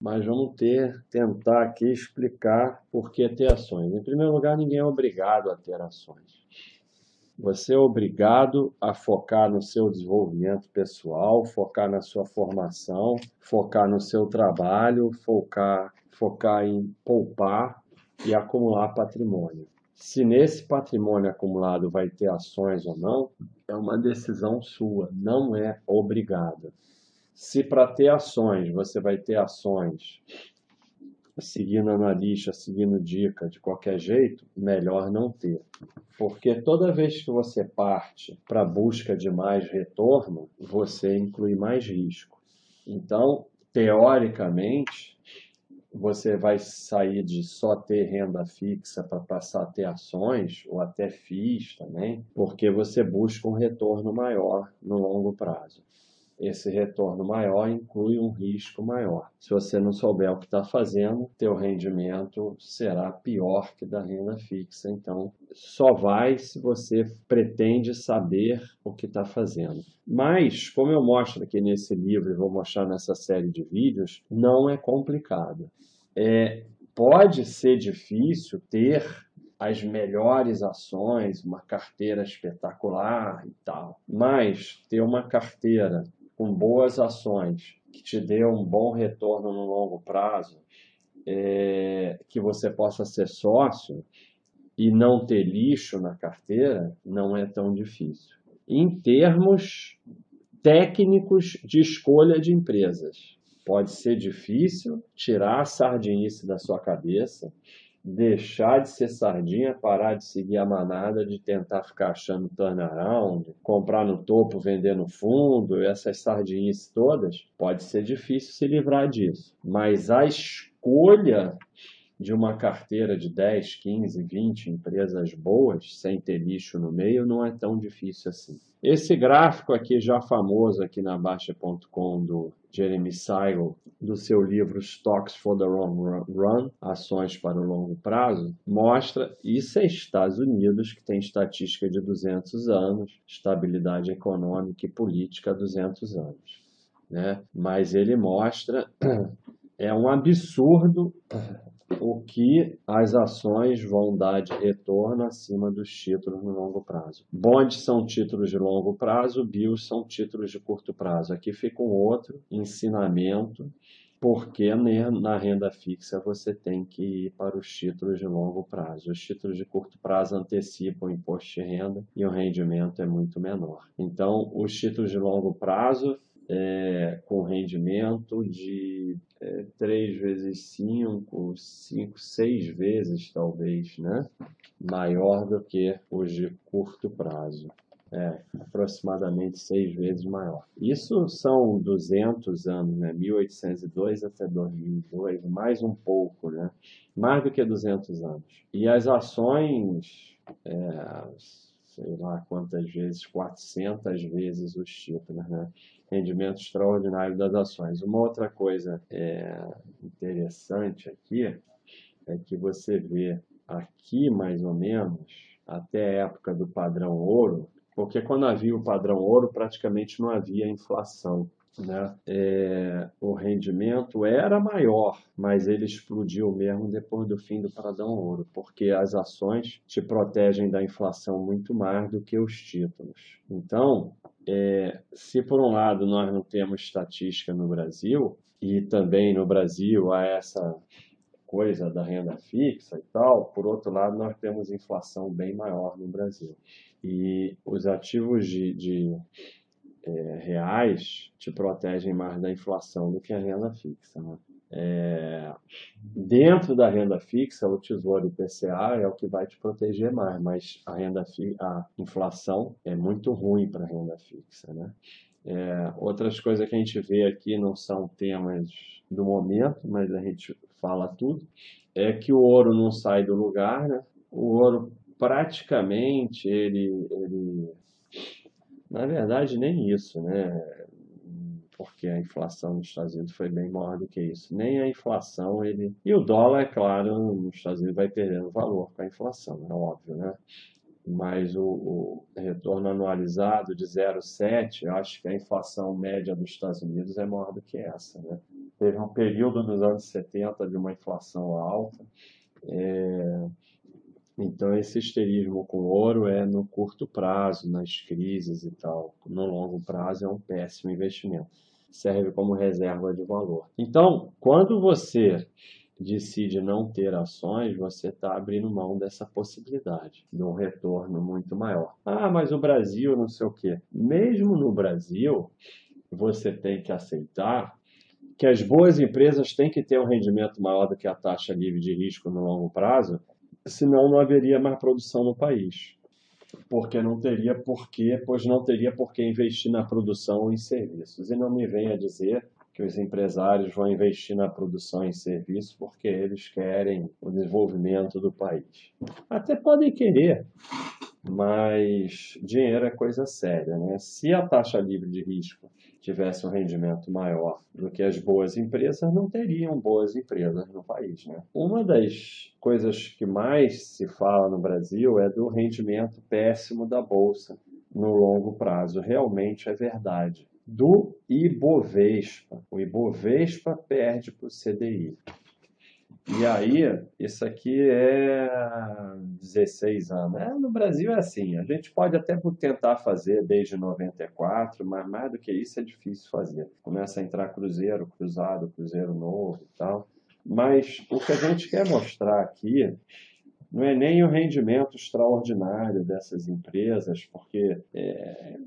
mas vamos ter tentar aqui explicar por que ter ações. Em primeiro lugar, ninguém é obrigado a ter ações. Você é obrigado a focar no seu desenvolvimento pessoal, focar na sua formação, focar no seu trabalho, focar, focar em poupar e acumular patrimônio. Se nesse patrimônio acumulado vai ter ações ou não, é uma decisão sua, não é obrigada. Se para ter ações você vai ter ações seguindo analista, seguindo dica de qualquer jeito, melhor não ter. Porque toda vez que você parte para a busca de mais retorno, você inclui mais risco. Então, teoricamente, você vai sair de só ter renda fixa para passar a ter ações ou até FIIs também, porque você busca um retorno maior no longo prazo esse retorno maior inclui um risco maior. Se você não souber o que está fazendo, teu rendimento será pior que da renda fixa. Então, só vai se você pretende saber o que está fazendo. Mas, como eu mostro aqui nesse livro e vou mostrar nessa série de vídeos, não é complicado. É, pode ser difícil ter as melhores ações, uma carteira espetacular e tal. Mas ter uma carteira com boas ações, que te dê um bom retorno no longo prazo, é, que você possa ser sócio e não ter lixo na carteira, não é tão difícil. Em termos técnicos de escolha de empresas, pode ser difícil tirar a sardinice da sua cabeça deixar de ser sardinha, parar de seguir a manada, de tentar ficar achando turnaround, comprar no topo, vender no fundo, essas sardinhas todas, pode ser difícil se livrar disso. Mas a escolha de uma carteira de 10, 15, 20 empresas boas, sem ter lixo no meio, não é tão difícil assim. Esse gráfico aqui, já famoso aqui na Baixa.com do Jeremy Siegel, do seu livro Stocks for the Long Run, Ações para o Longo Prazo, mostra, isso é Estados Unidos, que tem estatística de 200 anos, estabilidade econômica e política há 200 anos. Né? Mas ele mostra, é um absurdo o que as ações vão dar de retorno acima dos títulos no longo prazo. Bonds são títulos de longo prazo, BIOS são títulos de curto prazo. Aqui fica um outro ensinamento, porque na renda fixa você tem que ir para os títulos de longo prazo. Os títulos de curto prazo antecipam o imposto de renda e o rendimento é muito menor. Então, os títulos de longo prazo é, com rendimento de é, 3 vezes 5, 5, 6 vezes talvez, né? maior do que os de curto prazo. É, aproximadamente seis vezes maior. Isso são 200 anos, né? 1802 até 2002, mais um pouco, né? Mais do que 200 anos. E as ações, é, sei lá quantas vezes, 400 vezes os títulos, né? Rendimento extraordinário das ações. Uma outra coisa é, interessante aqui é que você vê aqui mais ou menos até a época do padrão ouro, porque quando havia o padrão ouro praticamente não havia inflação né? É, o rendimento era maior, mas ele explodiu mesmo depois do fim do Pradão Ouro, porque as ações te protegem da inflação muito mais do que os títulos. Então, é, se por um lado nós não temos estatística no Brasil, e também no Brasil há essa coisa da renda fixa e tal, por outro lado nós temos inflação bem maior no Brasil. E os ativos de, de é, reais te protegem mais da inflação do que a renda fixa. Né? É, dentro da renda fixa, o Tesouro IPCA é o que vai te proteger mais, mas a renda a inflação é muito ruim para a renda fixa. Né? É, outras coisas que a gente vê aqui não são temas do momento, mas a gente fala tudo, é que o ouro não sai do lugar, né? O ouro praticamente ele, ele na verdade, nem isso, né? Porque a inflação nos Estados Unidos foi bem maior do que isso. Nem a inflação, ele. E o dólar, é claro, nos Estados Unidos vai perdendo valor com a inflação, é óbvio, né? Mas o, o retorno anualizado de 0,7, eu acho que a inflação média dos Estados Unidos é maior do que essa, né? teve um período nos anos 70 de uma inflação alta. É, então, esse histerismo com ouro é no curto prazo, nas crises e tal. No longo prazo é um péssimo investimento. Serve como reserva de valor. Então, quando você decide não ter ações, você está abrindo mão dessa possibilidade de um retorno muito maior. Ah, mas o Brasil não sei o quê. Mesmo no Brasil, você tem que aceitar que as boas empresas têm que ter um rendimento maior do que a taxa livre de risco no longo prazo, senão não haveria mais produção no país. Porque não teria porquê, pois não teria por que investir na produção ou em serviços. E não me venha dizer que os empresários vão investir na produção e serviço porque eles querem o desenvolvimento do país. Até podem querer, mas dinheiro é coisa séria, né? Se a taxa livre de risco tivesse um rendimento maior do que as boas empresas, não teriam boas empresas no país, né? Uma das coisas que mais se fala no Brasil é do rendimento péssimo da bolsa no longo prazo. Realmente é verdade do Ibovespa. O Ibovespa perde para o CDI. E aí, isso aqui é 16 anos. É, no Brasil é assim, a gente pode até tentar fazer desde 94, mas mais do que isso é difícil fazer. Começa a entrar cruzeiro, cruzado, cruzeiro novo e tal. Mas o que a gente quer mostrar aqui não é nem o rendimento extraordinário dessas empresas, porque é,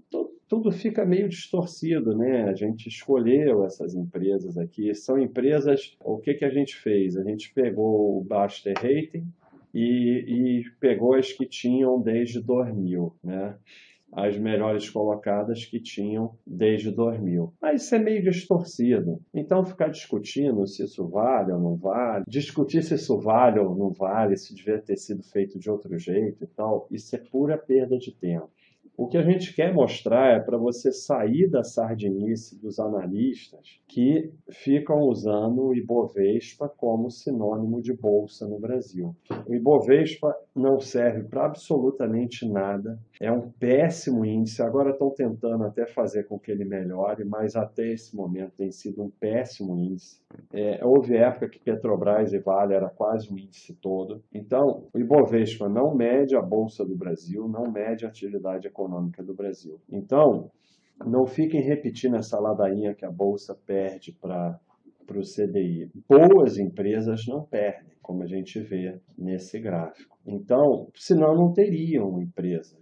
tudo fica meio distorcido, né? A gente escolheu essas empresas aqui. São empresas. O que, que a gente fez? A gente pegou o Baster Rating e, e pegou as que tinham desde 2000, né? As melhores colocadas que tinham desde 2000. Mas isso é meio distorcido. Então, ficar discutindo se isso vale ou não vale, discutir se isso vale ou não vale, se devia ter sido feito de outro jeito e tal, isso é pura perda de tempo. O que a gente quer mostrar é para você sair da sardinice dos analistas que ficam usando o Ibovespa como sinônimo de bolsa no Brasil. O Ibovespa não serve para absolutamente nada, é um péssimo índice. Agora estão tentando até fazer com que ele melhore, mas até esse momento tem sido um péssimo índice. É, houve época que Petrobras e Vale era quase o índice todo. Então, o Ibovespa não mede a bolsa do Brasil, não mede a atividade econômica do Brasil. Então, não fiquem repetindo essa ladainha que a Bolsa perde para o CDI. Boas empresas não perdem, como a gente vê nesse gráfico. Então, senão não teriam empresas.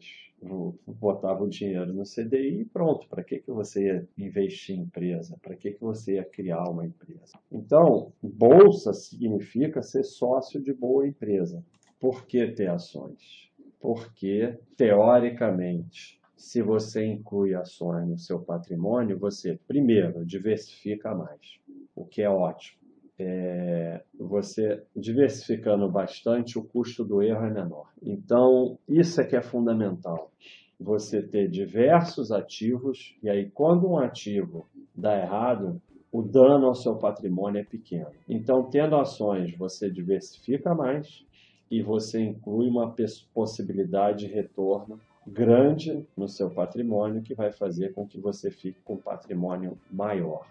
Botava o dinheiro no CDI e pronto. Para que, que você ia investir em empresa? Para que, que você ia criar uma empresa? Então, bolsa significa ser sócio de boa empresa. Por que ter ações? porque, teoricamente, se você inclui ações no seu patrimônio, você, primeiro, diversifica mais, o que é ótimo. É, você diversificando bastante, o custo do erro é menor. Então, isso é que é fundamental. Você ter diversos ativos, e aí, quando um ativo dá errado, o dano ao seu patrimônio é pequeno. Então, tendo ações, você diversifica mais, e você inclui uma possibilidade de retorno grande no seu patrimônio que vai fazer com que você fique com um patrimônio maior.